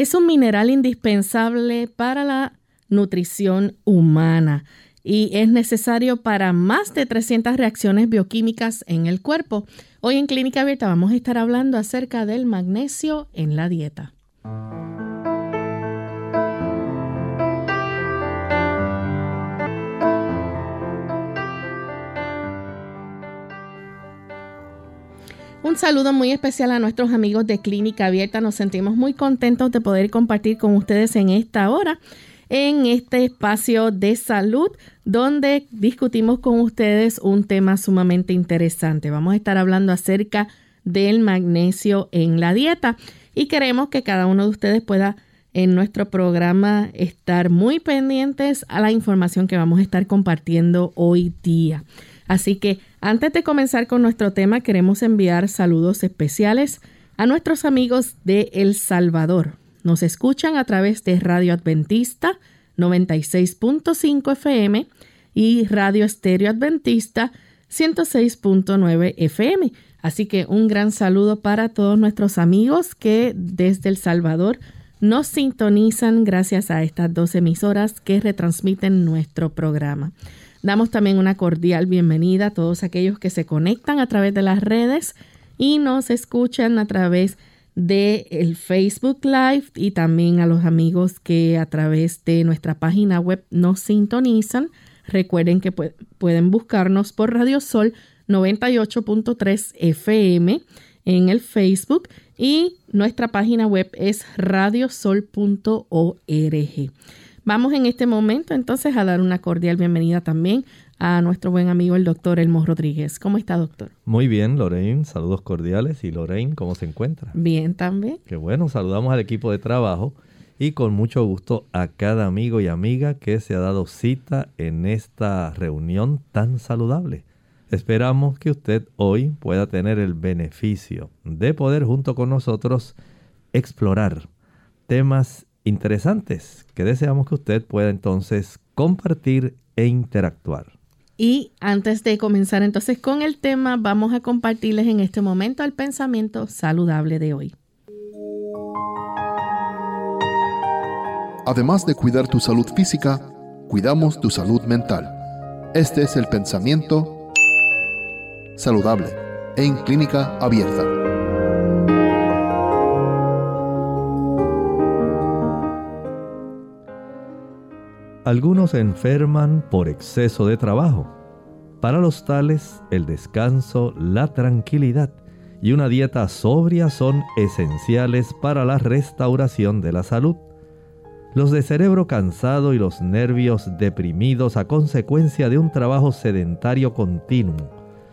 Es un mineral indispensable para la nutrición humana y es necesario para más de 300 reacciones bioquímicas en el cuerpo. Hoy en Clínica Abierta vamos a estar hablando acerca del magnesio en la dieta. Un saludo muy especial a nuestros amigos de Clínica Abierta. Nos sentimos muy contentos de poder compartir con ustedes en esta hora, en este espacio de salud, donde discutimos con ustedes un tema sumamente interesante. Vamos a estar hablando acerca del magnesio en la dieta y queremos que cada uno de ustedes pueda en nuestro programa estar muy pendientes a la información que vamos a estar compartiendo hoy día. Así que antes de comenzar con nuestro tema, queremos enviar saludos especiales a nuestros amigos de El Salvador. Nos escuchan a través de Radio Adventista 96.5 FM y Radio Estéreo Adventista 106.9 FM. Así que un gran saludo para todos nuestros amigos que desde El Salvador nos sintonizan gracias a estas dos emisoras que retransmiten nuestro programa. Damos también una cordial bienvenida a todos aquellos que se conectan a través de las redes y nos escuchan a través de Facebook Live y también a los amigos que a través de nuestra página web nos sintonizan. Recuerden que pueden buscarnos por Radio Sol 98.3 FM en el Facebook y nuestra página web es radiosol.org. Vamos en este momento entonces a dar una cordial bienvenida también a nuestro buen amigo el doctor Elmo Rodríguez. ¿Cómo está, doctor? Muy bien, Lorraine. Saludos cordiales. ¿Y Lorraine, cómo se encuentra? Bien, también. Qué bueno. Saludamos al equipo de trabajo y con mucho gusto a cada amigo y amiga que se ha dado cita en esta reunión tan saludable. Esperamos que usted hoy pueda tener el beneficio de poder junto con nosotros explorar temas interesantes que deseamos que usted pueda entonces compartir e interactuar. Y antes de comenzar entonces con el tema, vamos a compartirles en este momento el pensamiento saludable de hoy. Además de cuidar tu salud física, cuidamos tu salud mental. Este es el pensamiento saludable en clínica abierta. Algunos enferman por exceso de trabajo. Para los tales, el descanso, la tranquilidad y una dieta sobria son esenciales para la restauración de la salud. Los de cerebro cansado y los nervios deprimidos a consecuencia de un trabajo sedentario continuo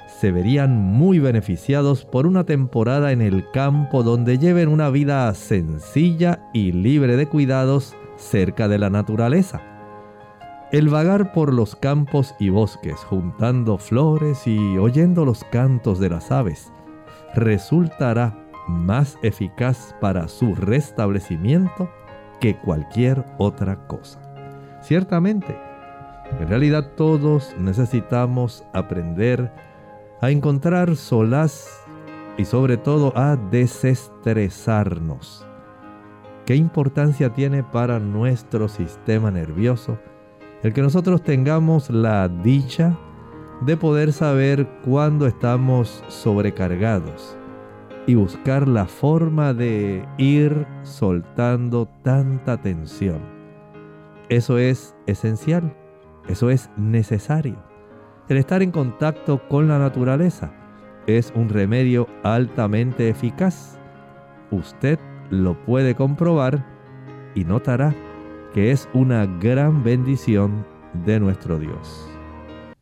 se verían muy beneficiados por una temporada en el campo donde lleven una vida sencilla y libre de cuidados cerca de la naturaleza. El vagar por los campos y bosques, juntando flores y oyendo los cantos de las aves, resultará más eficaz para su restablecimiento que cualquier otra cosa. Ciertamente, en realidad todos necesitamos aprender a encontrar solaz y sobre todo a desestresarnos. ¿Qué importancia tiene para nuestro sistema nervioso? El que nosotros tengamos la dicha de poder saber cuándo estamos sobrecargados y buscar la forma de ir soltando tanta tensión. Eso es esencial, eso es necesario. El estar en contacto con la naturaleza es un remedio altamente eficaz. Usted lo puede comprobar y notará que es una gran bendición de nuestro Dios.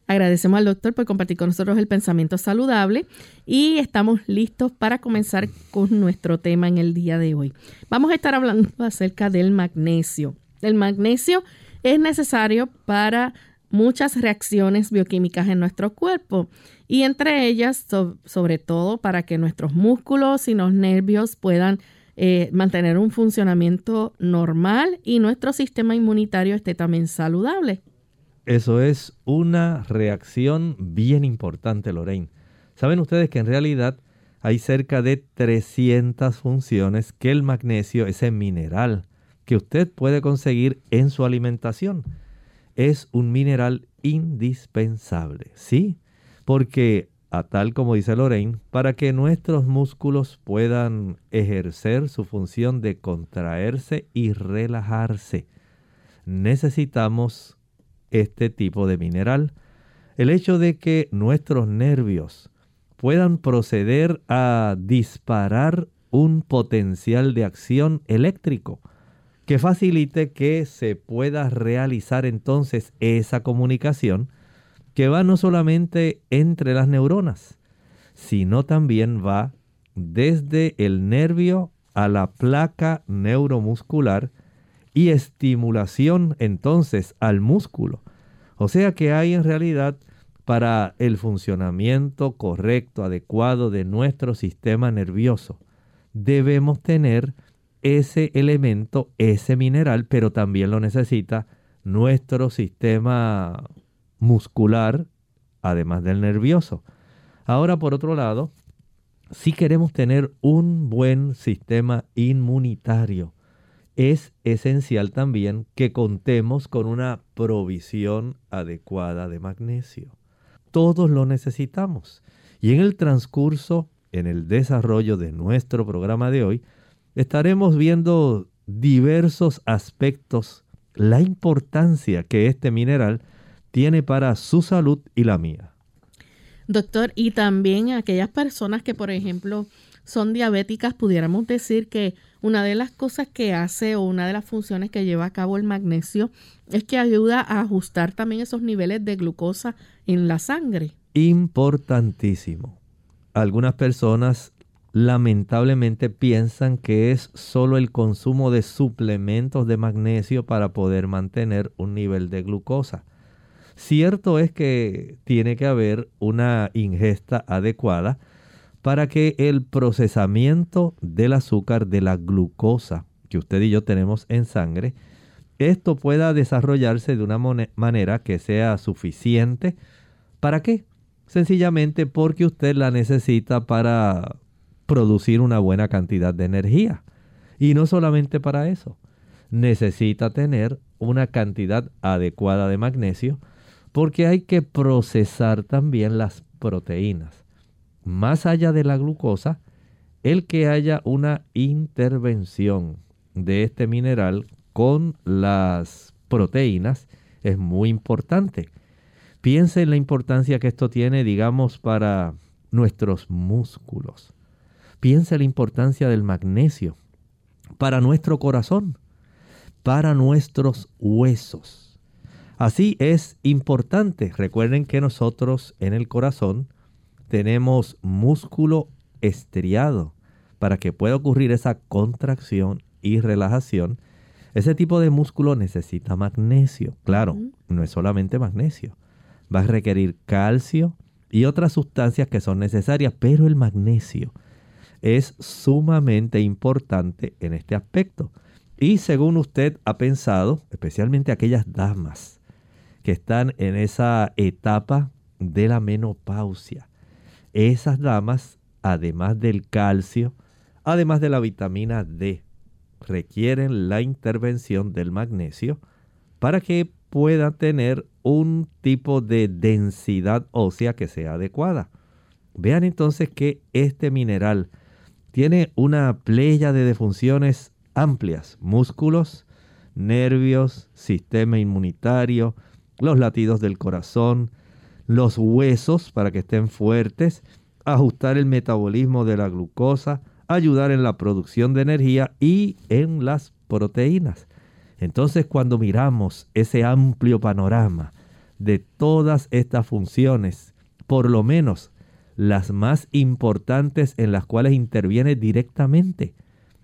Agradecemos al doctor por compartir con nosotros el pensamiento saludable y estamos listos para comenzar con nuestro tema en el día de hoy. Vamos a estar hablando acerca del magnesio. El magnesio es necesario para muchas reacciones bioquímicas en nuestro cuerpo y entre ellas sobre todo para que nuestros músculos y los nervios puedan eh, mantener un funcionamiento normal y nuestro sistema inmunitario esté también saludable. Eso es una reacción bien importante, Lorraine. Saben ustedes que en realidad hay cerca de 300 funciones que el magnesio, ese mineral que usted puede conseguir en su alimentación, es un mineral indispensable, ¿sí? Porque, tal como dice Lorraine, para que nuestros músculos puedan ejercer su función de contraerse y relajarse, necesitamos este tipo de mineral. El hecho de que nuestros nervios puedan proceder a disparar un potencial de acción eléctrico que facilite que se pueda realizar entonces esa comunicación que va no solamente entre las neuronas, sino también va desde el nervio a la placa neuromuscular y estimulación entonces al músculo. O sea que hay en realidad para el funcionamiento correcto, adecuado de nuestro sistema nervioso, debemos tener ese elemento, ese mineral, pero también lo necesita nuestro sistema muscular, además del nervioso. Ahora, por otro lado, si queremos tener un buen sistema inmunitario, es esencial también que contemos con una provisión adecuada de magnesio. Todos lo necesitamos. Y en el transcurso, en el desarrollo de nuestro programa de hoy, estaremos viendo diversos aspectos, la importancia que este mineral tiene para su salud y la mía. Doctor, y también aquellas personas que, por ejemplo, son diabéticas, pudiéramos decir que una de las cosas que hace o una de las funciones que lleva a cabo el magnesio es que ayuda a ajustar también esos niveles de glucosa en la sangre. Importantísimo. Algunas personas lamentablemente piensan que es solo el consumo de suplementos de magnesio para poder mantener un nivel de glucosa. Cierto es que tiene que haber una ingesta adecuada, para que el procesamiento del azúcar, de la glucosa que usted y yo tenemos en sangre, esto pueda desarrollarse de una manera que sea suficiente. ¿Para qué? Sencillamente porque usted la necesita para producir una buena cantidad de energía. Y no solamente para eso. Necesita tener una cantidad adecuada de magnesio porque hay que procesar también las proteínas más allá de la glucosa, el que haya una intervención de este mineral con las proteínas es muy importante. Piense en la importancia que esto tiene, digamos, para nuestros músculos. Piense en la importancia del magnesio para nuestro corazón, para nuestros huesos. Así es importante. Recuerden que nosotros en el corazón tenemos músculo estriado para que pueda ocurrir esa contracción y relajación. Ese tipo de músculo necesita magnesio. Claro, no es solamente magnesio. Va a requerir calcio y otras sustancias que son necesarias, pero el magnesio es sumamente importante en este aspecto. Y según usted ha pensado, especialmente aquellas damas que están en esa etapa de la menopausia, esas damas, además del calcio, además de la vitamina D, requieren la intervención del magnesio para que puedan tener un tipo de densidad ósea que sea adecuada. Vean entonces que este mineral tiene una playa de funciones amplias, músculos, nervios, sistema inmunitario, los latidos del corazón, los huesos para que estén fuertes, ajustar el metabolismo de la glucosa, ayudar en la producción de energía y en las proteínas. Entonces cuando miramos ese amplio panorama de todas estas funciones, por lo menos las más importantes en las cuales interviene directamente.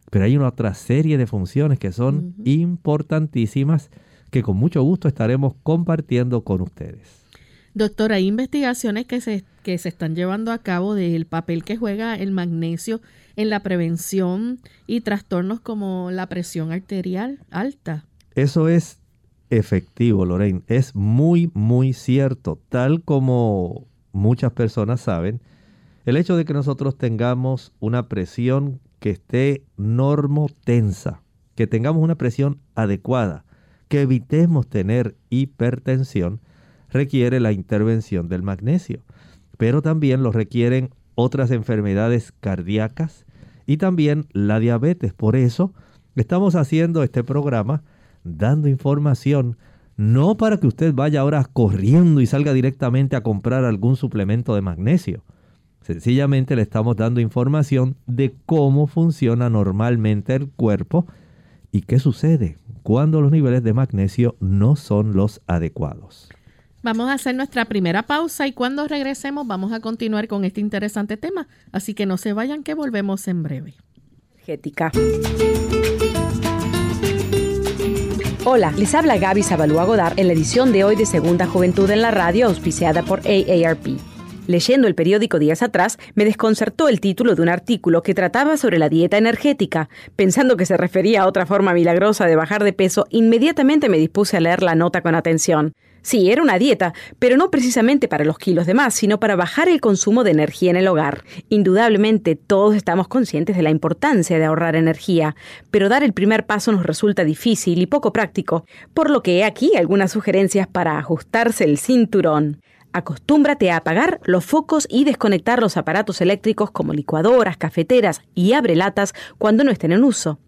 Pero hay una otra serie de funciones que son importantísimas que con mucho gusto estaremos compartiendo con ustedes. Doctor, hay investigaciones que se, que se están llevando a cabo del papel que juega el magnesio en la prevención y trastornos como la presión arterial alta. Eso es efectivo, Lorraine. Es muy, muy cierto. Tal como muchas personas saben, el hecho de que nosotros tengamos una presión que esté normotensa, que tengamos una presión adecuada, que evitemos tener hipertensión, requiere la intervención del magnesio, pero también lo requieren otras enfermedades cardíacas y también la diabetes. Por eso estamos haciendo este programa dando información, no para que usted vaya ahora corriendo y salga directamente a comprar algún suplemento de magnesio. Sencillamente le estamos dando información de cómo funciona normalmente el cuerpo y qué sucede cuando los niveles de magnesio no son los adecuados. Vamos a hacer nuestra primera pausa y cuando regresemos vamos a continuar con este interesante tema. Así que no se vayan que volvemos en breve. Hola, les habla Gaby Zabalúa Godard en la edición de hoy de Segunda Juventud en la Radio, auspiciada por AARP. Leyendo el periódico días atrás, me desconcertó el título de un artículo que trataba sobre la dieta energética. Pensando que se refería a otra forma milagrosa de bajar de peso, inmediatamente me dispuse a leer la nota con atención. Sí, era una dieta, pero no precisamente para los kilos de más, sino para bajar el consumo de energía en el hogar. Indudablemente todos estamos conscientes de la importancia de ahorrar energía, pero dar el primer paso nos resulta difícil y poco práctico, por lo que he aquí algunas sugerencias para ajustarse el cinturón. Acostúmbrate a apagar los focos y desconectar los aparatos eléctricos como licuadoras, cafeteras y abrelatas cuando no estén en uso.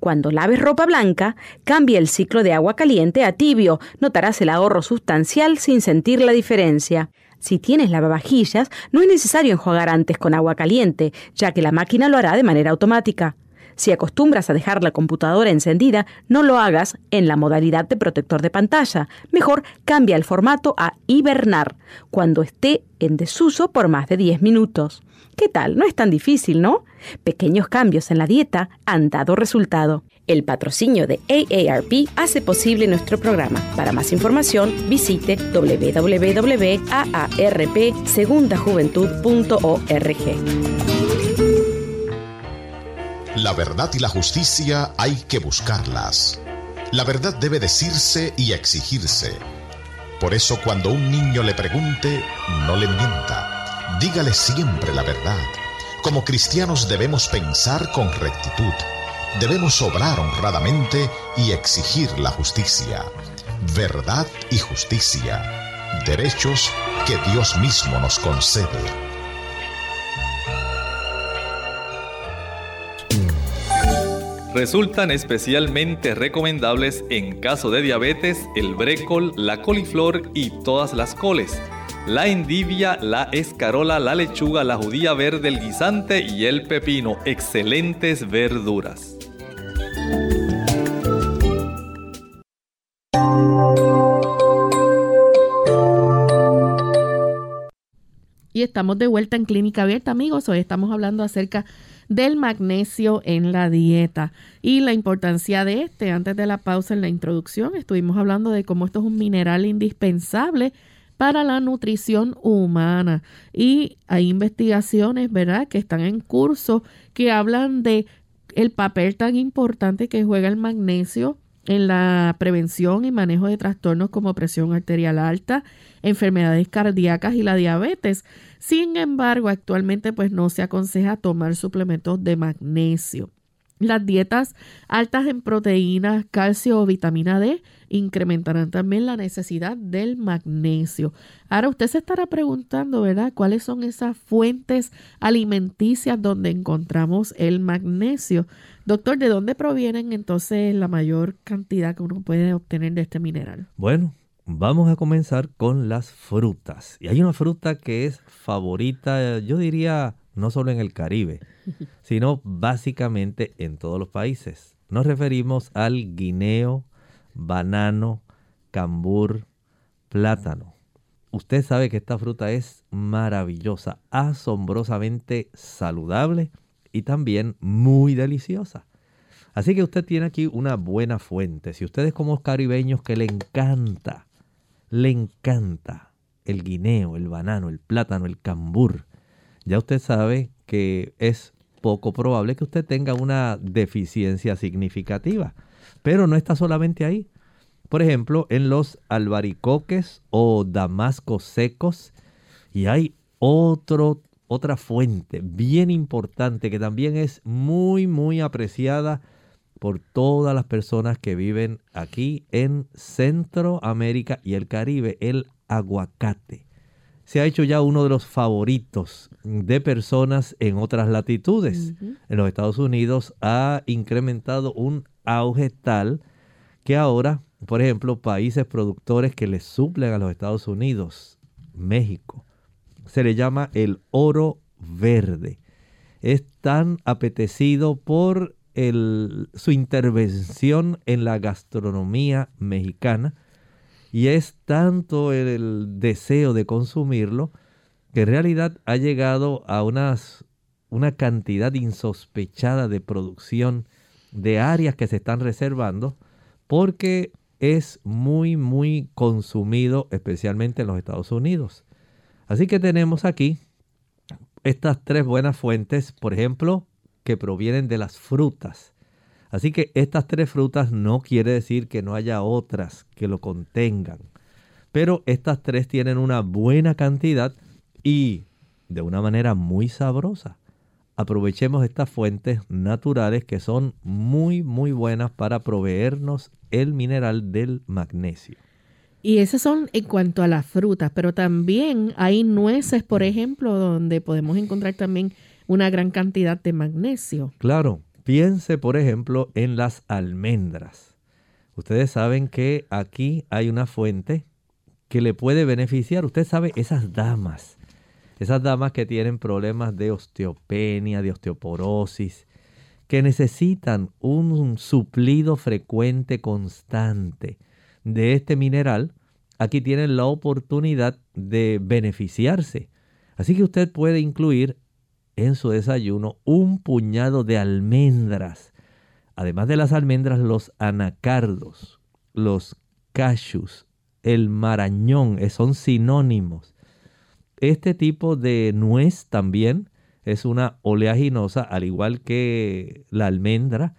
Cuando laves ropa blanca, cambia el ciclo de agua caliente a tibio. Notarás el ahorro sustancial sin sentir la diferencia. Si tienes lavavajillas, no es necesario enjuagar antes con agua caliente, ya que la máquina lo hará de manera automática. Si acostumbras a dejar la computadora encendida, no lo hagas en la modalidad de protector de pantalla. Mejor cambia el formato a hibernar cuando esté en desuso por más de 10 minutos. ¿Qué tal? No es tan difícil, ¿no? Pequeños cambios en la dieta han dado resultado. El patrocinio de AARP hace posible nuestro programa. Para más información, visite www.aarpsegundajuventud.org. La verdad y la justicia hay que buscarlas. La verdad debe decirse y exigirse. Por eso cuando un niño le pregunte, no le mienta. Dígale siempre la verdad. Como cristianos debemos pensar con rectitud. Debemos obrar honradamente y exigir la justicia. Verdad y justicia. Derechos que Dios mismo nos concede. Resultan especialmente recomendables en caso de diabetes el brécol, la coliflor y todas las coles, la endivia, la escarola, la lechuga, la judía verde, el guisante y el pepino. Excelentes verduras. Y estamos de vuelta en Clínica Abierta, amigos. Hoy estamos hablando acerca del magnesio en la dieta y la importancia de este. Antes de la pausa en la introducción estuvimos hablando de cómo esto es un mineral indispensable para la nutrición humana y hay investigaciones, ¿verdad?, que están en curso que hablan de el papel tan importante que juega el magnesio en la prevención y manejo de trastornos como presión arterial alta, enfermedades cardíacas y la diabetes. Sin embargo, actualmente pues no se aconseja tomar suplementos de magnesio. Las dietas altas en proteínas, calcio o vitamina D incrementarán también la necesidad del magnesio. Ahora usted se estará preguntando, ¿verdad? ¿Cuáles son esas fuentes alimenticias donde encontramos el magnesio? Doctor, ¿de dónde provienen entonces la mayor cantidad que uno puede obtener de este mineral? Bueno, Vamos a comenzar con las frutas. Y hay una fruta que es favorita, yo diría, no solo en el Caribe, sino básicamente en todos los países. Nos referimos al guineo, banano, cambur, plátano. Usted sabe que esta fruta es maravillosa, asombrosamente saludable y también muy deliciosa. Así que usted tiene aquí una buena fuente. Si usted es como caribeños que le encanta, le encanta el guineo, el banano, el plátano, el cambur, ya usted sabe que es poco probable que usted tenga una deficiencia significativa. Pero no está solamente ahí. Por ejemplo, en los albaricoques o damascos secos. Y hay otro, otra fuente bien importante que también es muy, muy apreciada por todas las personas que viven aquí en Centroamérica y el Caribe, el aguacate se ha hecho ya uno de los favoritos de personas en otras latitudes. En los Estados Unidos ha incrementado un auge tal que ahora, por ejemplo, países productores que le suplen a los Estados Unidos, México, se le llama el oro verde. Es tan apetecido por su intervención en la gastronomía mexicana y es tanto el deseo de consumirlo que en realidad ha llegado a unas, una cantidad insospechada de producción de áreas que se están reservando porque es muy muy consumido especialmente en los Estados Unidos. Así que tenemos aquí estas tres buenas fuentes, por ejemplo, que provienen de las frutas. Así que estas tres frutas no quiere decir que no haya otras que lo contengan. Pero estas tres tienen una buena cantidad y de una manera muy sabrosa. Aprovechemos estas fuentes naturales que son muy muy buenas para proveernos el mineral del magnesio. Y esas son en cuanto a las frutas, pero también hay nueces, por ejemplo, donde podemos encontrar también una gran cantidad de magnesio. Claro, Piense, por ejemplo, en las almendras. Ustedes saben que aquí hay una fuente que le puede beneficiar. Usted sabe, esas damas, esas damas que tienen problemas de osteopenia, de osteoporosis, que necesitan un suplido frecuente, constante de este mineral, aquí tienen la oportunidad de beneficiarse. Así que usted puede incluir en su desayuno un puñado de almendras. Además de las almendras, los anacardos, los cashews, el marañón, eh, son sinónimos. Este tipo de nuez también es una oleaginosa, al igual que la almendra,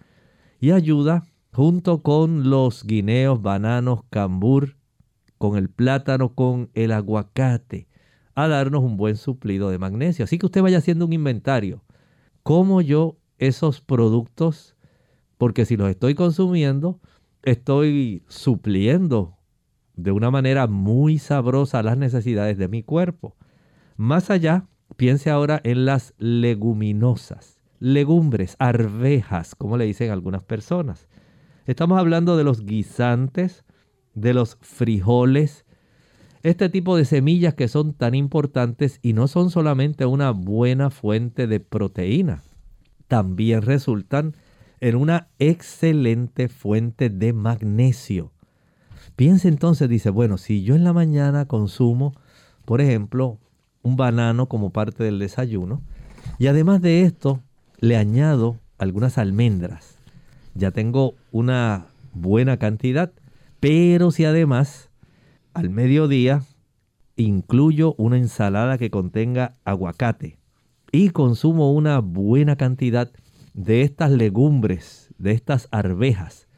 y ayuda junto con los guineos, bananos, cambur, con el plátano, con el aguacate a darnos un buen suplido de magnesio. Así que usted vaya haciendo un inventario. ¿Cómo yo esos productos, porque si los estoy consumiendo, estoy supliendo de una manera muy sabrosa las necesidades de mi cuerpo? Más allá, piense ahora en las leguminosas, legumbres, arvejas, como le dicen algunas personas. Estamos hablando de los guisantes, de los frijoles, este tipo de semillas que son tan importantes y no son solamente una buena fuente de proteína, también resultan en una excelente fuente de magnesio. Piense entonces, dice, bueno, si yo en la mañana consumo, por ejemplo, un banano como parte del desayuno, y además de esto le añado algunas almendras, ya tengo una buena cantidad, pero si además al mediodía incluyo una ensalada que contenga aguacate y consumo una buena cantidad de estas legumbres, de estas arvejas,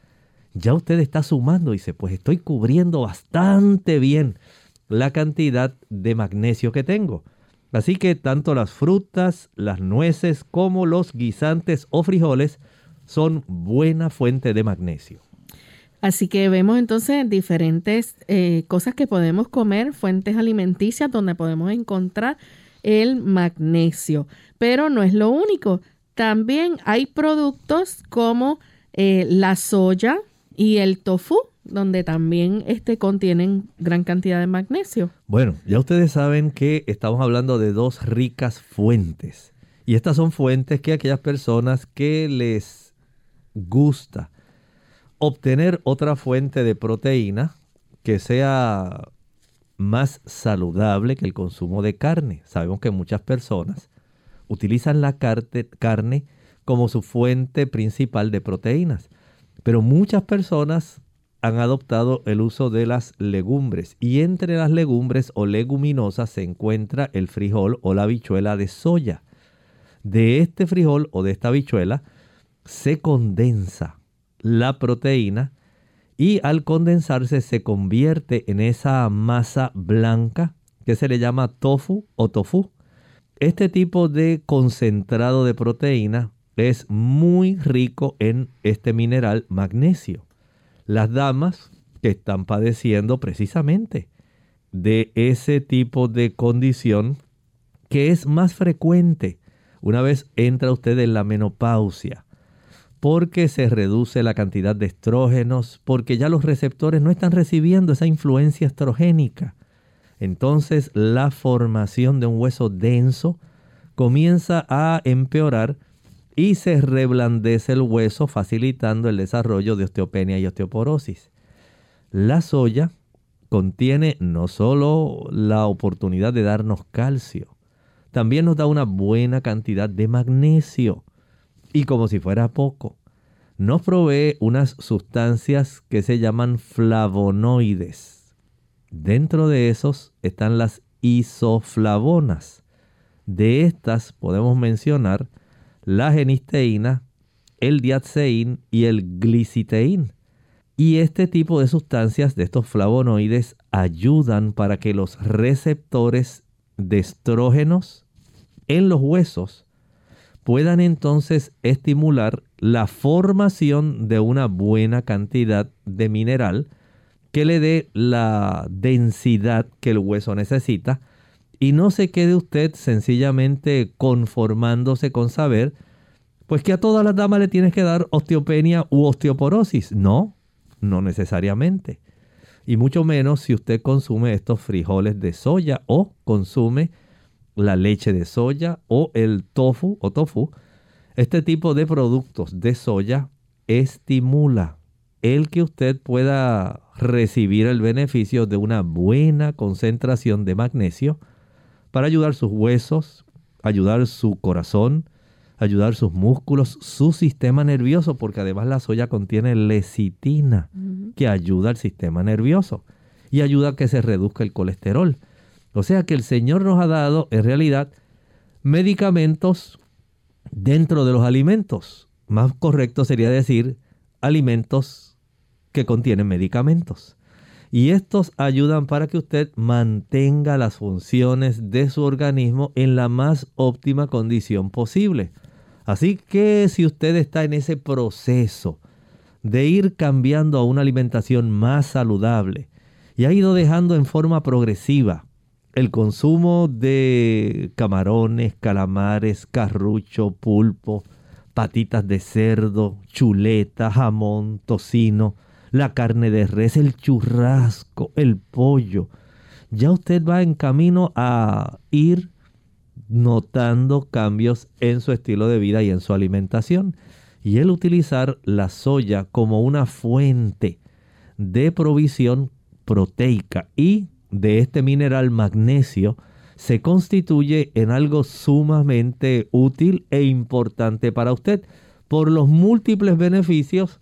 ya usted está sumando dice, pues estoy cubriendo bastante bien la cantidad de magnesio que tengo. Así que tanto las frutas, las nueces como los guisantes o frijoles son buena fuente de magnesio. Así que vemos entonces diferentes eh, cosas que podemos comer, fuentes alimenticias donde podemos encontrar el magnesio. Pero no es lo único. También hay productos como eh, la soya y el tofu, donde también este, contienen gran cantidad de magnesio. Bueno, ya ustedes saben que estamos hablando de dos ricas fuentes. Y estas son fuentes que aquellas personas que les gusta obtener otra fuente de proteína que sea más saludable que el consumo de carne. Sabemos que muchas personas utilizan la carne como su fuente principal de proteínas, pero muchas personas han adoptado el uso de las legumbres y entre las legumbres o leguminosas se encuentra el frijol o la habichuela de soya. De este frijol o de esta habichuela se condensa la proteína y al condensarse se convierte en esa masa blanca que se le llama tofu o tofu. Este tipo de concentrado de proteína es muy rico en este mineral magnesio. Las damas que están padeciendo precisamente de ese tipo de condición que es más frecuente una vez entra usted en la menopausia, porque se reduce la cantidad de estrógenos, porque ya los receptores no están recibiendo esa influencia estrogénica. Entonces la formación de un hueso denso comienza a empeorar y se reblandece el hueso facilitando el desarrollo de osteopenia y osteoporosis. La soya contiene no solo la oportunidad de darnos calcio, también nos da una buena cantidad de magnesio. Y como si fuera poco, nos provee unas sustancias que se llaman flavonoides. Dentro de esos están las isoflavonas. De estas podemos mencionar la genisteína, el diaceín y el gliciteín. Y este tipo de sustancias, de estos flavonoides, ayudan para que los receptores de estrógenos en los huesos puedan entonces estimular la formación de una buena cantidad de mineral que le dé la densidad que el hueso necesita y no se quede usted sencillamente conformándose con saber pues que a todas las damas le tienes que dar osteopenia u osteoporosis. No, no necesariamente. Y mucho menos si usted consume estos frijoles de soya o consume la leche de soya o el tofu o tofu, este tipo de productos de soya estimula el que usted pueda recibir el beneficio de una buena concentración de magnesio para ayudar sus huesos, ayudar su corazón, ayudar sus músculos, su sistema nervioso, porque además la soya contiene lecitina que ayuda al sistema nervioso y ayuda a que se reduzca el colesterol. O sea que el Señor nos ha dado en realidad medicamentos dentro de los alimentos. Más correcto sería decir alimentos que contienen medicamentos. Y estos ayudan para que usted mantenga las funciones de su organismo en la más óptima condición posible. Así que si usted está en ese proceso de ir cambiando a una alimentación más saludable y ha ido dejando en forma progresiva el consumo de camarones, calamares, carrucho, pulpo, patitas de cerdo, chuleta, jamón, tocino, la carne de res, el churrasco, el pollo. Ya usted va en camino a ir notando cambios en su estilo de vida y en su alimentación. Y el utilizar la soya como una fuente de provisión proteica y de este mineral magnesio se constituye en algo sumamente útil e importante para usted por los múltiples beneficios,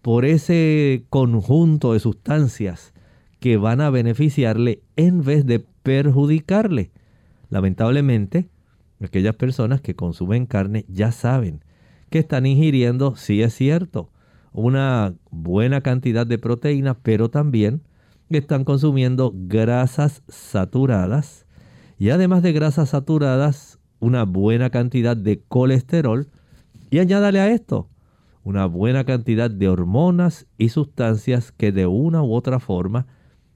por ese conjunto de sustancias que van a beneficiarle en vez de perjudicarle. Lamentablemente, aquellas personas que consumen carne ya saben que están ingiriendo, sí es cierto, una buena cantidad de proteína, pero también están consumiendo grasas saturadas. Y además de grasas saturadas, una buena cantidad de colesterol. Y añádale a esto una buena cantidad de hormonas y sustancias que de una u otra forma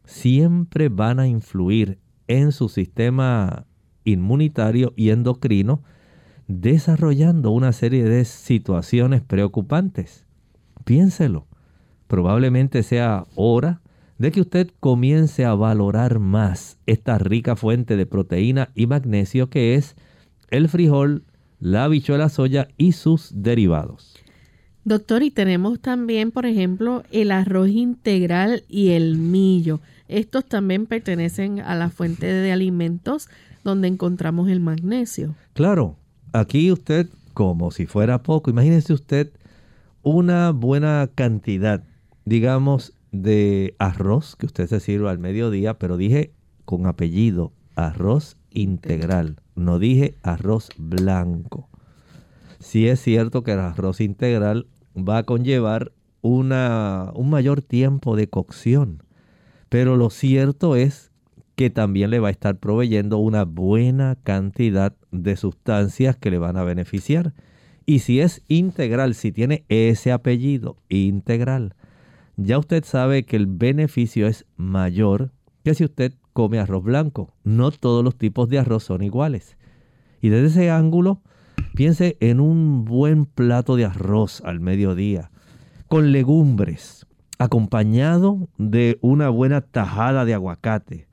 siempre van a influir en su sistema inmunitario y endocrino, desarrollando una serie de situaciones preocupantes. Piénselo, probablemente sea hora de que usted comience a valorar más esta rica fuente de proteína y magnesio que es el frijol, la habichuela soya y sus derivados. Doctor, y tenemos también, por ejemplo, el arroz integral y el millo. estos también pertenecen a la fuente de alimentos donde encontramos el magnesio. Claro, aquí usted, como si fuera poco, imagínese usted una buena cantidad, digamos, de arroz que usted se sirva al mediodía, pero dije con apellido, arroz integral, no dije arroz blanco. Si es cierto que el arroz integral va a conllevar una, un mayor tiempo de cocción, pero lo cierto es que también le va a estar proveyendo una buena cantidad de sustancias que le van a beneficiar. Y si es integral, si tiene ese apellido integral, ya usted sabe que el beneficio es mayor que si usted come arroz blanco. No todos los tipos de arroz son iguales. Y desde ese ángulo, piense en un buen plato de arroz al mediodía, con legumbres, acompañado de una buena tajada de aguacate.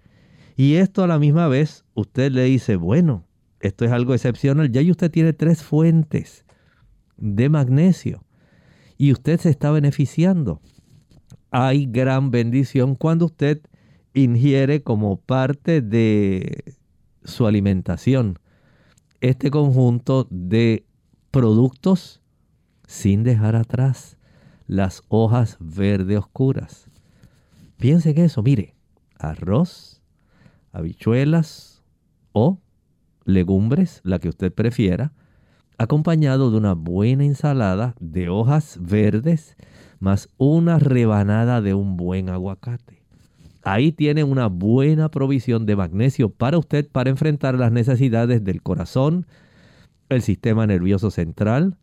Y esto a la misma vez, usted le dice, bueno, esto es algo excepcional, ya usted tiene tres fuentes de magnesio y usted se está beneficiando. Hay gran bendición cuando usted ingiere como parte de su alimentación este conjunto de productos sin dejar atrás las hojas verde oscuras. Piense en eso, mire, arroz, habichuelas o legumbres, la que usted prefiera, acompañado de una buena ensalada de hojas verdes más una rebanada de un buen aguacate. Ahí tiene una buena provisión de magnesio para usted para enfrentar las necesidades del corazón, el sistema nervioso central,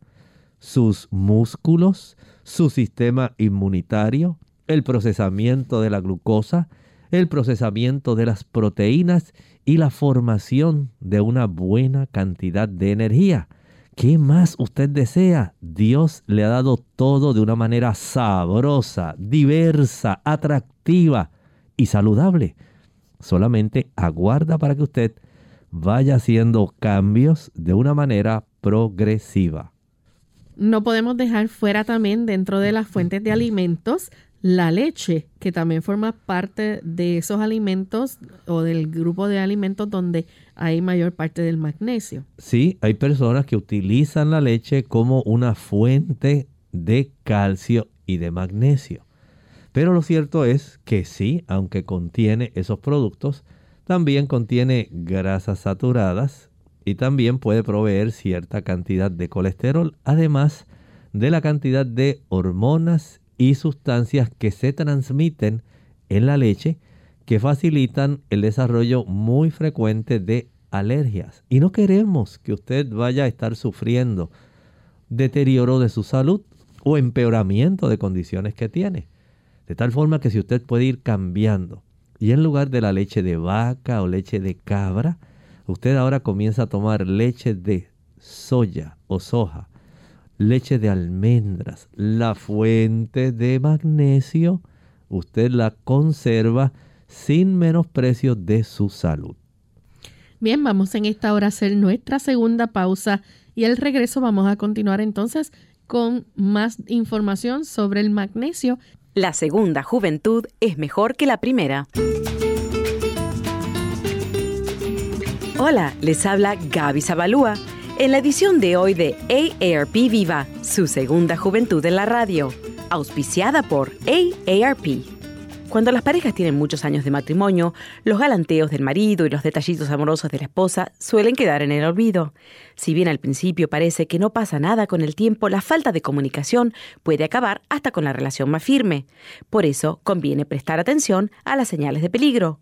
sus músculos, su sistema inmunitario, el procesamiento de la glucosa, el procesamiento de las proteínas y la formación de una buena cantidad de energía. ¿Qué más usted desea? Dios le ha dado todo de una manera sabrosa, diversa, atractiva y saludable. Solamente aguarda para que usted vaya haciendo cambios de una manera progresiva. No podemos dejar fuera también dentro de las fuentes de alimentos la leche, que también forma parte de esos alimentos o del grupo de alimentos donde hay mayor parte del magnesio. Sí, hay personas que utilizan la leche como una fuente de calcio y de magnesio. Pero lo cierto es que sí, aunque contiene esos productos, también contiene grasas saturadas y también puede proveer cierta cantidad de colesterol, además de la cantidad de hormonas y sustancias que se transmiten en la leche que facilitan el desarrollo muy frecuente de alergias. Y no queremos que usted vaya a estar sufriendo deterioro de su salud o empeoramiento de condiciones que tiene. De tal forma que si usted puede ir cambiando y en lugar de la leche de vaca o leche de cabra, usted ahora comienza a tomar leche de soya o soja leche de almendras, la fuente de magnesio, usted la conserva sin menosprecio de su salud. Bien, vamos en esta hora a hacer nuestra segunda pausa y al regreso vamos a continuar entonces con más información sobre el magnesio. La segunda juventud es mejor que la primera. Hola, les habla Gaby Zabalúa en la edición de hoy de AARP Viva, su segunda juventud en la radio, auspiciada por AARP. Cuando las parejas tienen muchos años de matrimonio, los galanteos del marido y los detallitos amorosos de la esposa suelen quedar en el olvido. Si bien al principio parece que no pasa nada con el tiempo, la falta de comunicación puede acabar hasta con la relación más firme. Por eso conviene prestar atención a las señales de peligro.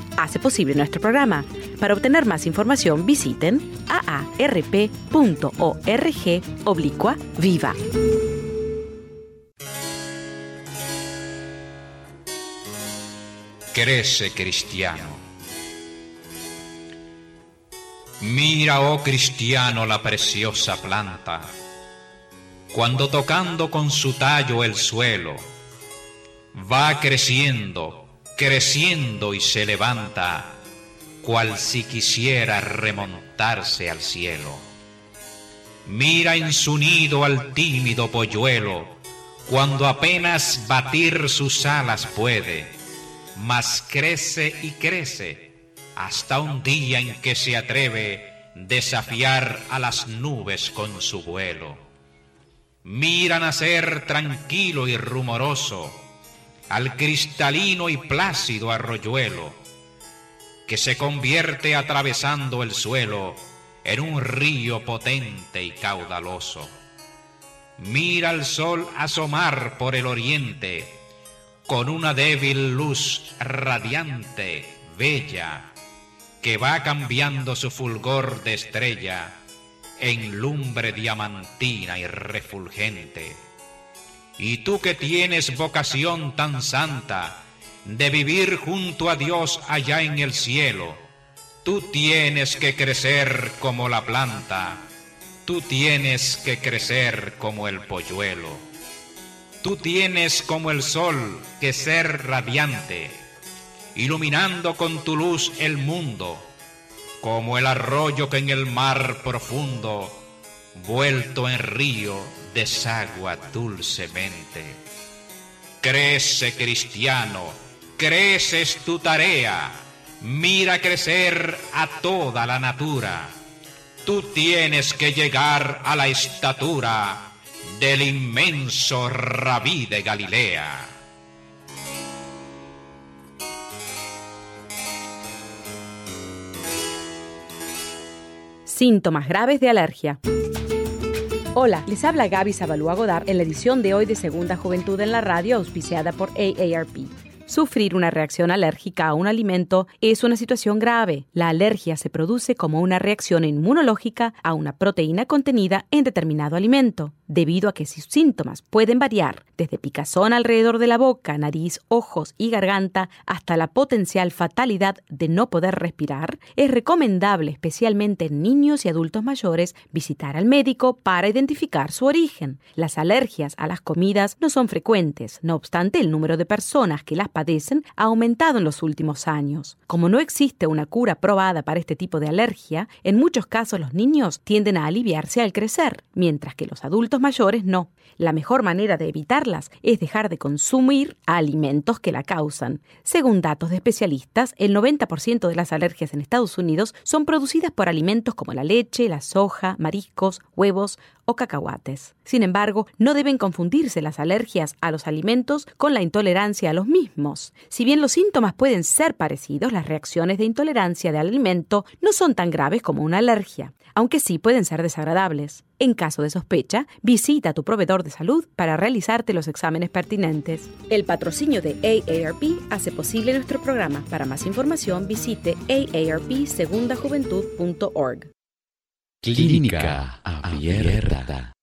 hace posible nuestro programa. Para obtener más información visiten aarp.org oblicua viva. Crece cristiano. Mira, oh cristiano, la preciosa planta, cuando tocando con su tallo el suelo, va creciendo creciendo y se levanta, cual si quisiera remontarse al cielo. Mira en su nido al tímido polluelo, cuando apenas batir sus alas puede, mas crece y crece, hasta un día en que se atreve desafiar a las nubes con su vuelo. Mira nacer tranquilo y rumoroso, al cristalino y plácido arroyuelo, que se convierte atravesando el suelo en un río potente y caudaloso. Mira al sol asomar por el oriente con una débil luz radiante, bella, que va cambiando su fulgor de estrella en lumbre diamantina y refulgente y tú que tienes vocación tan santa de vivir junto a Dios allá en el cielo, tú tienes que crecer como la planta, tú tienes que crecer como el polluelo, tú tienes como el sol que ser radiante, iluminando con tu luz el mundo, como el arroyo que en el mar profundo, vuelto en río, desagua dulcemente. Crece cristiano, creces tu tarea, mira crecer a toda la natura. Tú tienes que llegar a la estatura del inmenso rabí de Galilea. Síntomas graves de alergia. Hola, les habla Gaby Zabalúa Godard en la edición de hoy de Segunda Juventud en la Radio, auspiciada por AARP. Sufrir una reacción alérgica a un alimento es una situación grave. La alergia se produce como una reacción inmunológica a una proteína contenida en determinado alimento, debido a que sus síntomas pueden variar desde picazón alrededor de la boca, nariz, ojos y garganta hasta la potencial fatalidad de no poder respirar. Es recomendable, especialmente en niños y adultos mayores, visitar al médico para identificar su origen. Las alergias a las comidas no son frecuentes, no obstante el número de personas que las ha aumentado en los últimos años. Como no existe una cura probada para este tipo de alergia, en muchos casos los niños tienden a aliviarse al crecer, mientras que los adultos mayores no. La mejor manera de evitarlas es dejar de consumir alimentos que la causan. Según datos de especialistas, el 90% de las alergias en Estados Unidos son producidas por alimentos como la leche, la soja, mariscos, huevos o cacahuates. Sin embargo, no deben confundirse las alergias a los alimentos con la intolerancia a los mismos. Si bien los síntomas pueden ser parecidos, las reacciones de intolerancia del alimento no son tan graves como una alergia, aunque sí pueden ser desagradables. En caso de sospecha, visita a tu proveedor de salud para realizarte los exámenes pertinentes. El patrocinio de AARP hace posible nuestro programa. Para más información, visite aarpsegundajuventud.org. Clínica Abierta.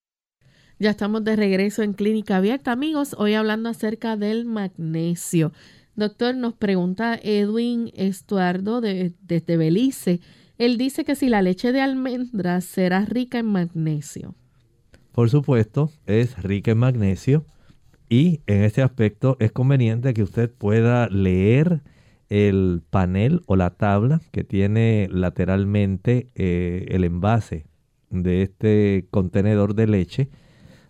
Ya estamos de regreso en Clínica Abierta, amigos. Hoy hablando acerca del magnesio. Doctor, nos pregunta Edwin Estuardo de, desde Belice. Él dice que si la leche de almendras será rica en magnesio. Por supuesto, es rica en magnesio y en este aspecto es conveniente que usted pueda leer el panel o la tabla que tiene lateralmente eh, el envase de este contenedor de leche.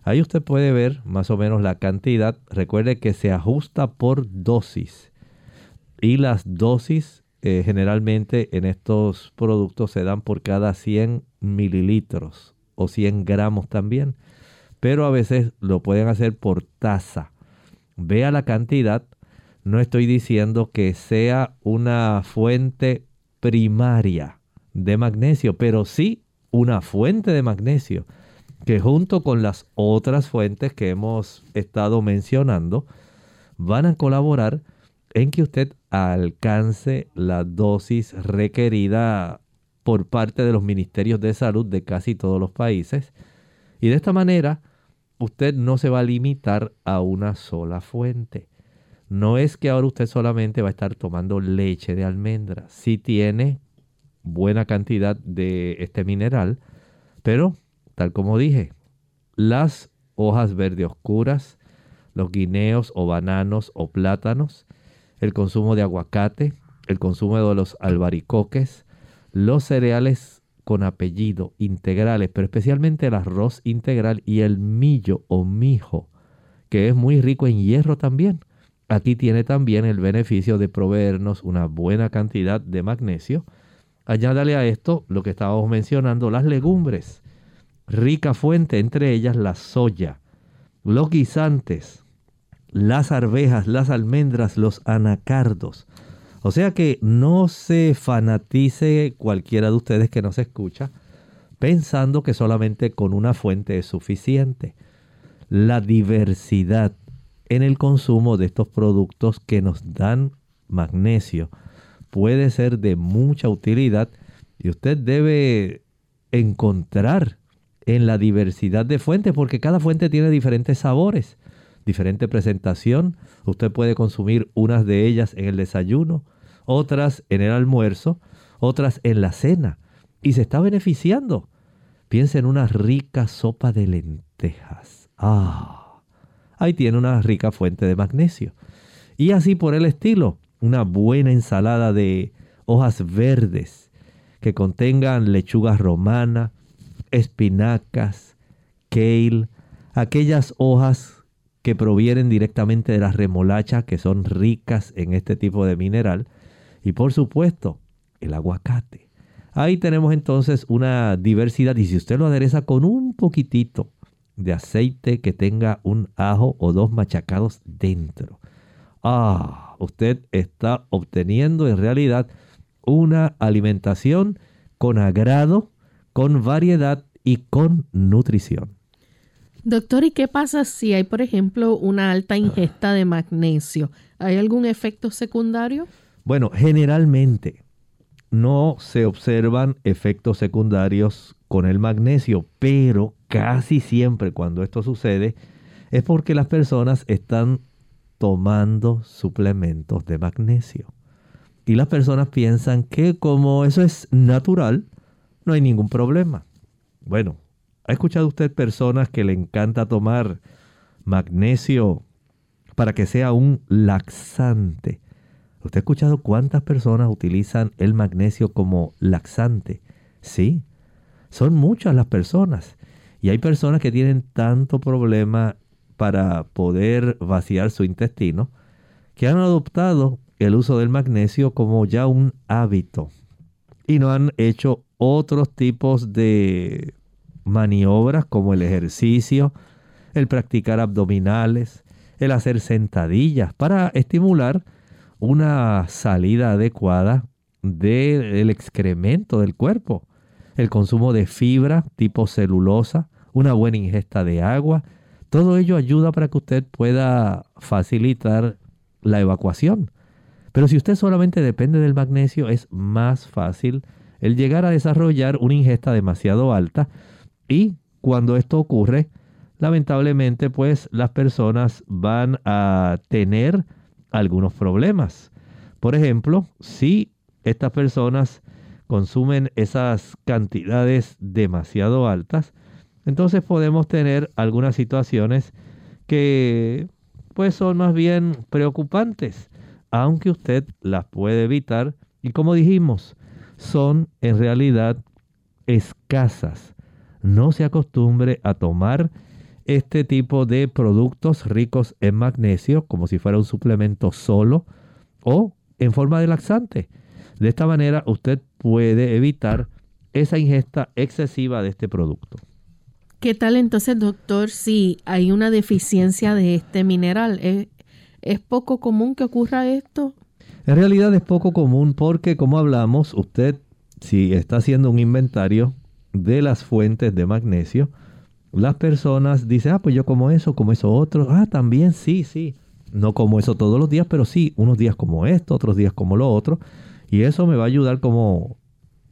Ahí usted puede ver más o menos la cantidad. Recuerde que se ajusta por dosis. Y las dosis eh, generalmente en estos productos se dan por cada 100 mililitros o 100 gramos también. Pero a veces lo pueden hacer por taza. Vea la cantidad. No estoy diciendo que sea una fuente primaria de magnesio, pero sí una fuente de magnesio que junto con las otras fuentes que hemos estado mencionando van a colaborar en que usted alcance la dosis requerida por parte de los ministerios de salud de casi todos los países. Y de esta manera, usted no se va a limitar a una sola fuente. No es que ahora usted solamente va a estar tomando leche de almendra. Sí tiene buena cantidad de este mineral, pero tal como dije, las hojas verde oscuras, los guineos o bananos o plátanos, el consumo de aguacate, el consumo de los albaricoques, los cereales con apellido integrales, pero especialmente el arroz integral y el millo o mijo, que es muy rico en hierro también. Aquí tiene también el beneficio de proveernos una buena cantidad de magnesio. Añádale a esto lo que estábamos mencionando, las legumbres. Rica fuente, entre ellas la soya, los guisantes, las arvejas, las almendras, los anacardos. O sea que no se fanatice cualquiera de ustedes que nos escucha pensando que solamente con una fuente es suficiente. La diversidad en el consumo de estos productos que nos dan magnesio puede ser de mucha utilidad y usted debe encontrar en la diversidad de fuentes porque cada fuente tiene diferentes sabores diferente presentación. Usted puede consumir unas de ellas en el desayuno, otras en el almuerzo, otras en la cena. Y se está beneficiando. Piensa en una rica sopa de lentejas. Ah, ahí tiene una rica fuente de magnesio. Y así por el estilo, una buena ensalada de hojas verdes que contengan lechuga romana, espinacas, kale, aquellas hojas que provienen directamente de las remolachas, que son ricas en este tipo de mineral. Y por supuesto, el aguacate. Ahí tenemos entonces una diversidad y si usted lo adereza con un poquitito de aceite que tenga un ajo o dos machacados dentro. Ah, usted está obteniendo en realidad una alimentación con agrado, con variedad y con nutrición. Doctor, ¿y qué pasa si hay, por ejemplo, una alta ingesta de magnesio? ¿Hay algún efecto secundario? Bueno, generalmente no se observan efectos secundarios con el magnesio, pero casi siempre cuando esto sucede es porque las personas están tomando suplementos de magnesio. Y las personas piensan que como eso es natural, no hay ningún problema. Bueno, ¿Ha escuchado usted personas que le encanta tomar magnesio para que sea un laxante? ¿Usted ha escuchado cuántas personas utilizan el magnesio como laxante? Sí, son muchas las personas. Y hay personas que tienen tanto problema para poder vaciar su intestino que han adoptado el uso del magnesio como ya un hábito y no han hecho otros tipos de maniobras como el ejercicio, el practicar abdominales, el hacer sentadillas para estimular una salida adecuada del excremento del cuerpo, el consumo de fibra tipo celulosa, una buena ingesta de agua, todo ello ayuda para que usted pueda facilitar la evacuación. Pero si usted solamente depende del magnesio, es más fácil el llegar a desarrollar una ingesta demasiado alta y cuando esto ocurre, lamentablemente pues las personas van a tener algunos problemas. Por ejemplo, si estas personas consumen esas cantidades demasiado altas, entonces podemos tener algunas situaciones que pues son más bien preocupantes, aunque usted las puede evitar y como dijimos, son en realidad escasas no se acostumbre a tomar este tipo de productos ricos en magnesio como si fuera un suplemento solo o en forma de laxante. De esta manera usted puede evitar esa ingesta excesiva de este producto. ¿Qué tal entonces, doctor, si hay una deficiencia de este mineral? ¿Es, poco común que ocurra esto? En realidad es poco común porque, como hablamos, usted, si está haciendo un inventario de las fuentes de magnesio, las personas dicen, ah, pues yo como eso, como eso otro. Ah, también sí, sí. No como eso todos los días, pero sí, unos días como esto, otros días como lo otro. Y eso me va a ayudar como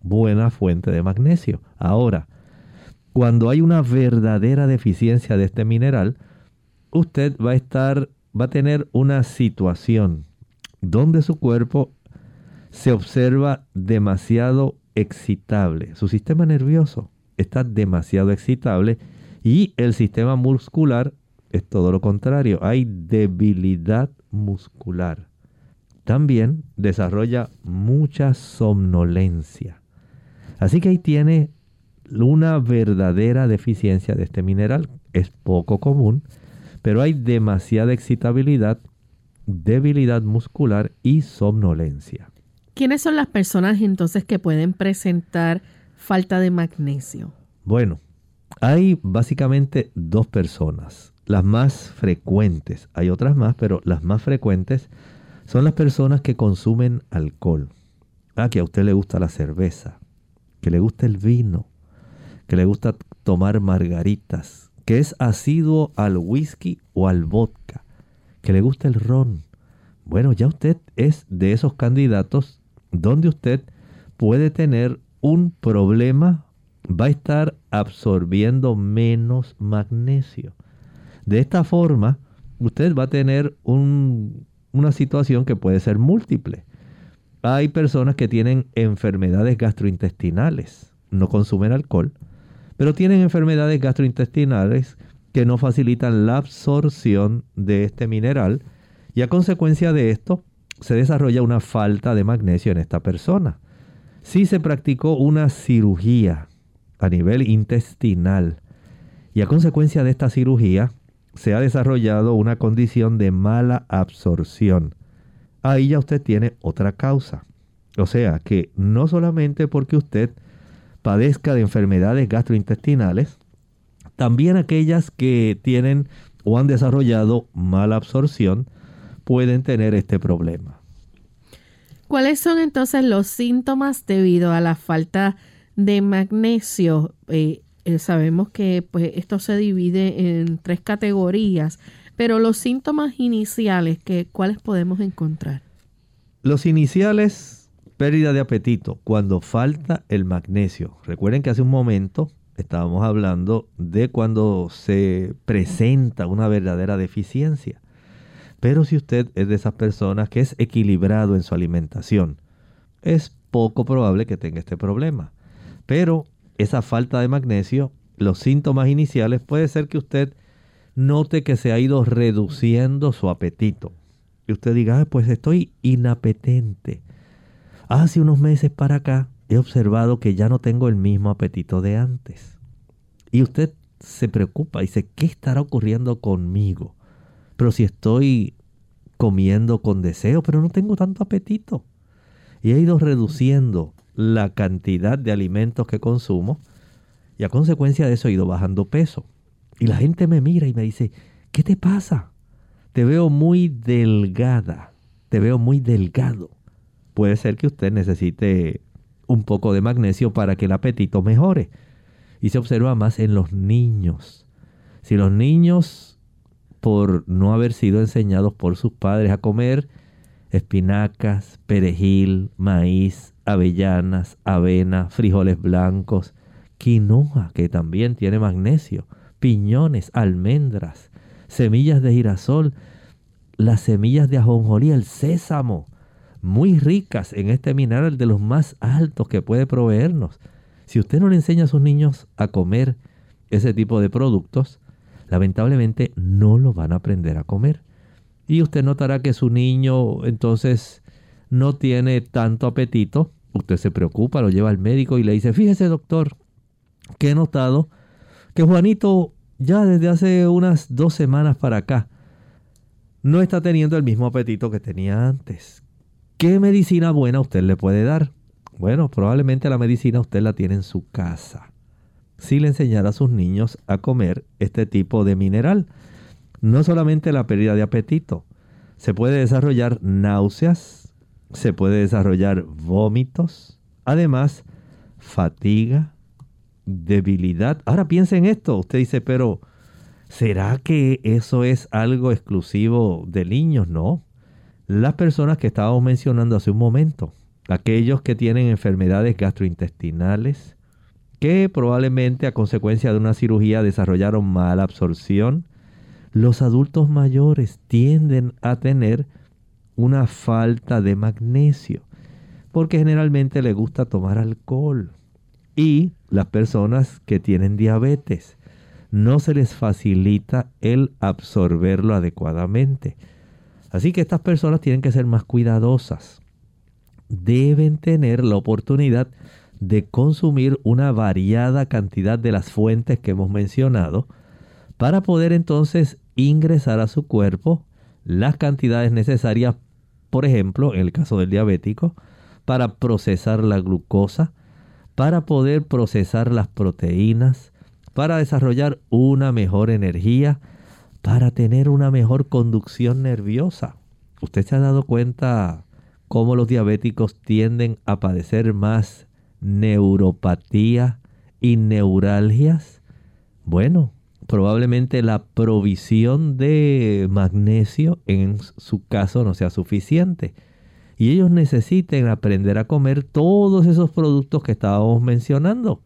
buena fuente de magnesio. Ahora, cuando hay una verdadera deficiencia de este mineral, usted va a estar, va a tener una situación donde su cuerpo se observa demasiado excitable. Su sistema nervioso está demasiado excitable y el sistema muscular es todo lo contrario. Hay debilidad muscular. También desarrolla mucha somnolencia. Así que ahí tiene una verdadera deficiencia de este mineral. Es poco común, pero hay demasiada excitabilidad, debilidad muscular y somnolencia. ¿Quiénes son las personas entonces que pueden presentar falta de magnesio? Bueno, hay básicamente dos personas, las más frecuentes. Hay otras más, pero las más frecuentes son las personas que consumen alcohol. Ah, que a usted le gusta la cerveza, que le gusta el vino, que le gusta tomar margaritas, que es asiduo al whisky o al vodka, que le gusta el ron. Bueno, ya usted es de esos candidatos donde usted puede tener un problema, va a estar absorbiendo menos magnesio. De esta forma, usted va a tener una situación que puede ser múltiple. Hay personas que tienen enfermedades gastrointestinales, no consumen alcohol, pero tienen enfermedades gastrointestinales que no facilitan la absorción de este mineral y a consecuencia de esto se desarrolla una falta de magnesio en esta persona. Si se practicó una cirugía a nivel intestinal y a consecuencia de esta cirugía se ha desarrollado una condición de mala absorción, ahí ya usted tiene otra causa. O sea que no solamente porque usted padezca de enfermedades gastrointestinales, también aquellas que tienen o han desarrollado mala absorción pueden tener este problema. ¿Cuáles son entonces los síntomas debido a la falta de magnesio? Eh, eh, sabemos que pues, esto se divide en tres categorías, pero los síntomas iniciales, que, ¿cuáles podemos encontrar? Los iniciales Pérdida de apetito cuando falta el magnesio. Recuerden que hace un momento estábamos hablando de cuando se presenta una verdadera deficiencia. Pero si usted es de esas personas que es equilibrado en su alimentación, es poco probable que tenga este problema. Pero esa falta de magnesio, los síntomas iniciales puede ser que usted note que se ha ido reduciendo su apetito. Y usted diga, pues estoy inapetente. Hace unos meses para acá he observado que ya no tengo el mismo apetito de antes. Y usted se preocupa y dice, ¿qué estará ocurriendo conmigo? Pero si estoy comiendo con deseo, pero no tengo tanto apetito. Y he ido reduciendo la cantidad de alimentos que consumo y a consecuencia de eso he ido bajando peso. Y la gente me mira y me dice, ¿qué te pasa? Te veo muy delgada, te veo muy delgado puede ser que usted necesite un poco de magnesio para que el apetito mejore. Y se observa más en los niños. Si los niños, por no haber sido enseñados por sus padres a comer espinacas, perejil, maíz, avellanas, avena, frijoles blancos, quinoa, que también tiene magnesio, piñones, almendras, semillas de girasol, las semillas de ajonjolí, el sésamo, muy ricas en este mineral de los más altos que puede proveernos. Si usted no le enseña a sus niños a comer ese tipo de productos, lamentablemente no lo van a aprender a comer. Y usted notará que su niño entonces no tiene tanto apetito. Usted se preocupa, lo lleva al médico y le dice, fíjese doctor, que he notado que Juanito ya desde hace unas dos semanas para acá no está teniendo el mismo apetito que tenía antes. ¿Qué medicina buena usted le puede dar? Bueno, probablemente la medicina usted la tiene en su casa. Si le enseñara a sus niños a comer este tipo de mineral. No solamente la pérdida de apetito, se puede desarrollar náuseas, se puede desarrollar vómitos, además fatiga, debilidad. Ahora piensa en esto, usted dice, pero ¿será que eso es algo exclusivo de niños? No. Las personas que estábamos mencionando hace un momento, aquellos que tienen enfermedades gastrointestinales, que probablemente a consecuencia de una cirugía desarrollaron mala absorción, los adultos mayores tienden a tener una falta de magnesio, porque generalmente les gusta tomar alcohol. Y las personas que tienen diabetes, no se les facilita el absorberlo adecuadamente. Así que estas personas tienen que ser más cuidadosas. Deben tener la oportunidad de consumir una variada cantidad de las fuentes que hemos mencionado para poder entonces ingresar a su cuerpo las cantidades necesarias, por ejemplo, en el caso del diabético, para procesar la glucosa, para poder procesar las proteínas, para desarrollar una mejor energía, para tener una mejor conducción nerviosa. ¿Usted se ha dado cuenta cómo los diabéticos tienden a padecer más neuropatía y neuralgias? Bueno, probablemente la provisión de magnesio en su caso no sea suficiente. Y ellos necesiten aprender a comer todos esos productos que estábamos mencionando.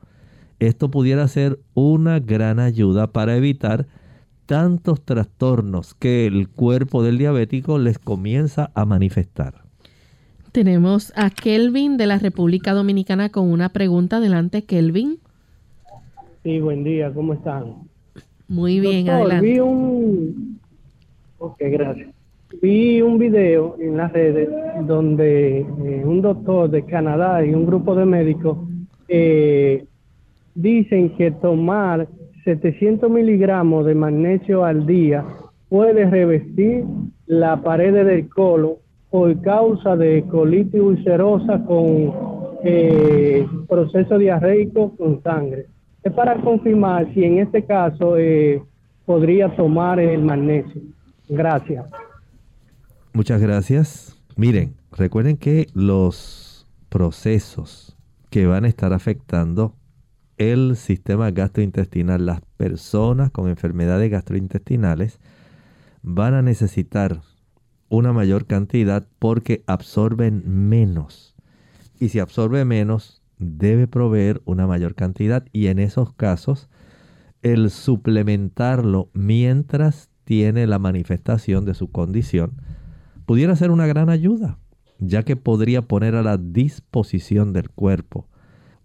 Esto pudiera ser una gran ayuda para evitar tantos trastornos que el cuerpo del diabético les comienza a manifestar. Tenemos a Kelvin de la República Dominicana con una pregunta. Adelante, Kelvin. Sí, buen día, ¿cómo están? Muy bien, adelante. Vi un... Ok, gracias. Vi un video en las redes donde eh, un doctor de Canadá y un grupo de médicos eh, dicen que tomar 700 miligramos de magnesio al día puede revestir la pared del colon por causa de colitis ulcerosa con eh, proceso diarreico con sangre. Es para confirmar si en este caso eh, podría tomar el magnesio. Gracias. Muchas gracias. Miren, recuerden que los procesos que van a estar afectando el sistema gastrointestinal, las personas con enfermedades gastrointestinales van a necesitar una mayor cantidad porque absorben menos. Y si absorbe menos, debe proveer una mayor cantidad y en esos casos el suplementarlo mientras tiene la manifestación de su condición pudiera ser una gran ayuda, ya que podría poner a la disposición del cuerpo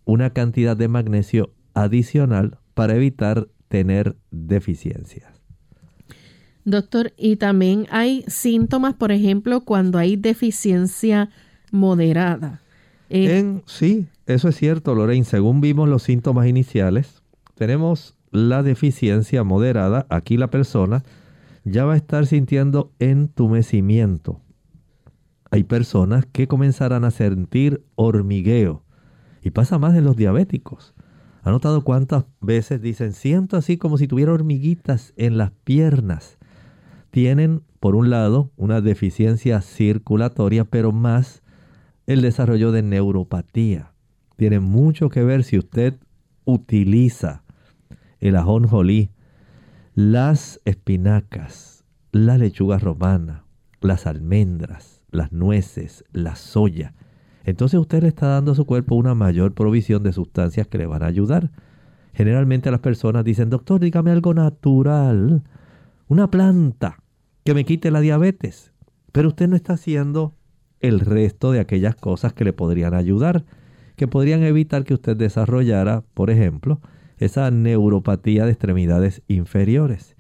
una cantidad de magnesio adicional para evitar tener deficiencias. Doctor, y también hay síntomas, por ejemplo, cuando hay deficiencia moderada. Eh, sí, eso es cierto, Lorraine. Según vimos los síntomas iniciales, tenemos la deficiencia moderada. Aquí la persona ya va a estar sintiendo entumecimiento. Hay personas que comenzarán a sentir hormigueo y pasa más en los diabéticos. ¿Ha notado cuántas veces dicen, siento así como si tuviera hormiguitas en las piernas? Tienen, por un lado, una deficiencia circulatoria, pero más el desarrollo de neuropatía. Tiene mucho que ver si usted utiliza el ajonjolí, las espinacas, la lechuga romana, las almendras, las nueces, la soya entonces usted le está dando a su cuerpo una mayor provisión de sustancias que le van a ayudar. Generalmente las personas dicen, doctor, dígame algo natural, una planta que me quite la diabetes. Pero usted no está haciendo el resto de aquellas cosas que le podrían ayudar, que podrían evitar que usted desarrollara, por ejemplo, esa neuropatía de extremidades inferiores.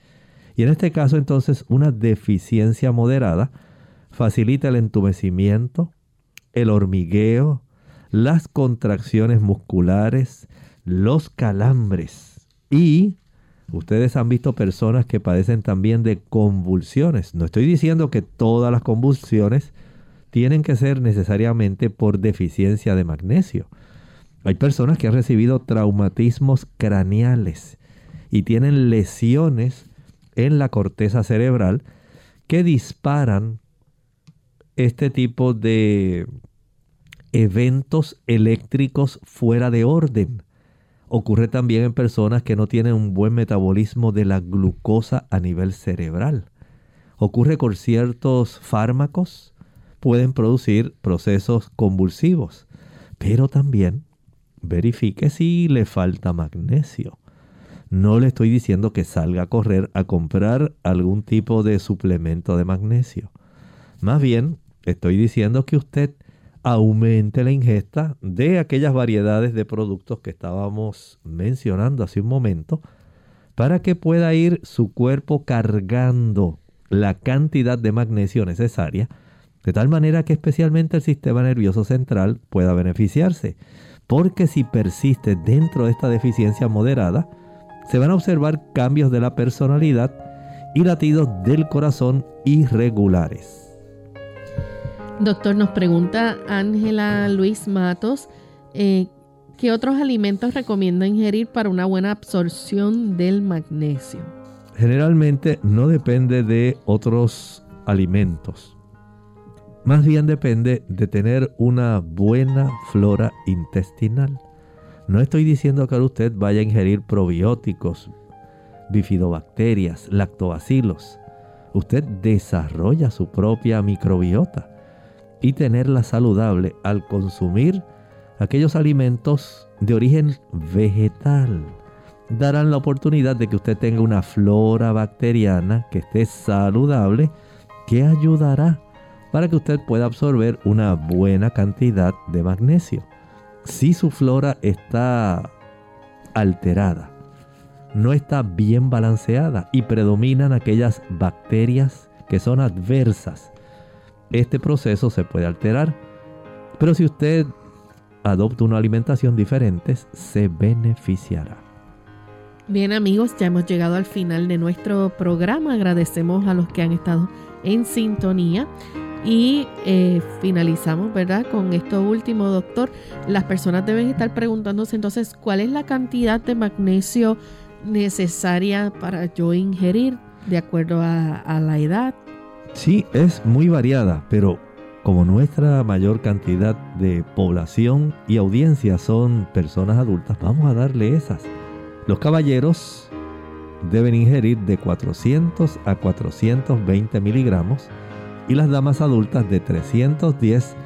Y en este caso entonces una deficiencia moderada facilita el entumecimiento, el hormigueo, las contracciones musculares, los calambres y ustedes han visto personas que padecen también de convulsiones. No estoy diciendo que todas las convulsiones tienen que ser necesariamente por deficiencia de magnesio. Hay personas que han recibido traumatismos craneales y tienen lesiones en la corteza cerebral que disparan este tipo de eventos eléctricos fuera de orden. Ocurre también en personas que no tienen un buen metabolismo de la glucosa a nivel cerebral. Ocurre con ciertos fármacos, pueden producir procesos convulsivos, pero también verifique si le falta magnesio. No le estoy diciendo que salga a correr a comprar algún tipo de suplemento de magnesio. Más bien, estoy diciendo que usted aumente la ingesta de aquellas variedades de productos que estábamos mencionando hace un momento para que pueda ir su cuerpo cargando la cantidad de magnesio necesaria de tal manera que especialmente el sistema nervioso central pueda beneficiarse. Porque si persiste dentro de esta deficiencia moderada, se van a observar cambios de la personalidad y latidos del corazón irregulares. Doctor, nos pregunta Ángela Luis Matos, eh, ¿qué otros alimentos recomienda ingerir para una buena absorción del magnesio? Generalmente no depende de otros alimentos. Más bien depende de tener una buena flora intestinal. No estoy diciendo que usted vaya a ingerir probióticos, bifidobacterias, lactobacilos. Usted desarrolla su propia microbiota y tenerla saludable al consumir aquellos alimentos de origen vegetal. Darán la oportunidad de que usted tenga una flora bacteriana que esté saludable que ayudará para que usted pueda absorber una buena cantidad de magnesio si su flora está alterada, no está bien balanceada y predominan aquellas bacterias que son adversas, este proceso se puede alterar. Pero si usted adopta una alimentación diferente, se beneficiará. Bien amigos, ya hemos llegado al final de nuestro programa. Agradecemos a los que han estado en sintonía. Y eh, finalizamos, ¿verdad? Con esto último, doctor. Las personas deben estar preguntándose entonces cuál es la cantidad de magnesio necesaria para yo ingerir de acuerdo a, la edad. Sí, es muy variada, pero como nuestra mayor cantidad de población y audiencia son personas adultas, vamos a darle esas. Los caballeros deben ingerir de 400 a 420 miligramos y las damas adultas de 310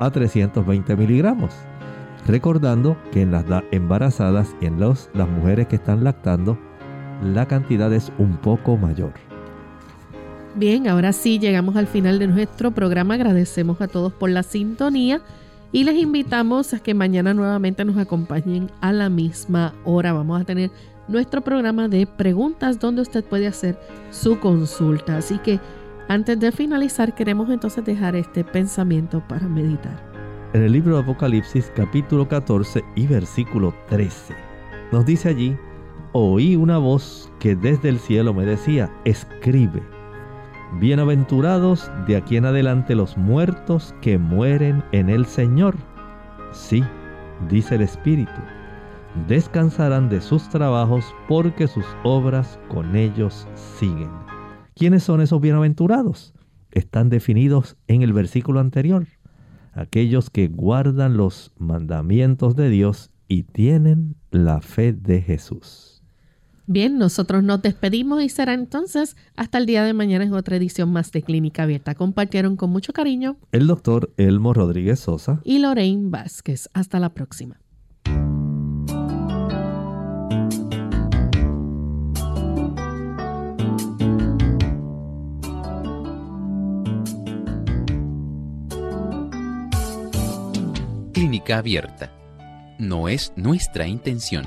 a 320 miligramos. Recordando que en las embarazadas y en las mujeres que están lactando, la cantidad es un poco mayor. Bien, ahora sí llegamos al final de nuestro programa. Agradecemos a todos por la sintonía y les invitamos a que mañana nuevamente nos acompañen a la misma hora. Vamos a tener nuestro programa de preguntas donde usted puede hacer su consulta. Así que antes de finalizar, queremos entonces dejar este pensamiento para meditar. En el libro de Apocalipsis capítulo 14 y versículo 13, nos dice allí, oí una voz que desde el cielo me decía, escribe, bienaventurados de aquí en adelante los muertos que mueren en el Señor. Sí, dice el Espíritu, descansarán de sus trabajos porque sus obras con ellos siguen. ¿Quiénes son esos bienaventurados? Están definidos en el versículo anterior. Aquellos que guardan los mandamientos de Dios y tienen la fe de Jesús. Bien, nosotros nos despedimos y será entonces hasta el día de mañana en otra edición más de Clínica Abierta. Compartieron con mucho cariño el doctor Elmo Rodríguez Sosa y Lorraine Vázquez. Hasta la próxima. Clínica Abierta. No es nuestra intención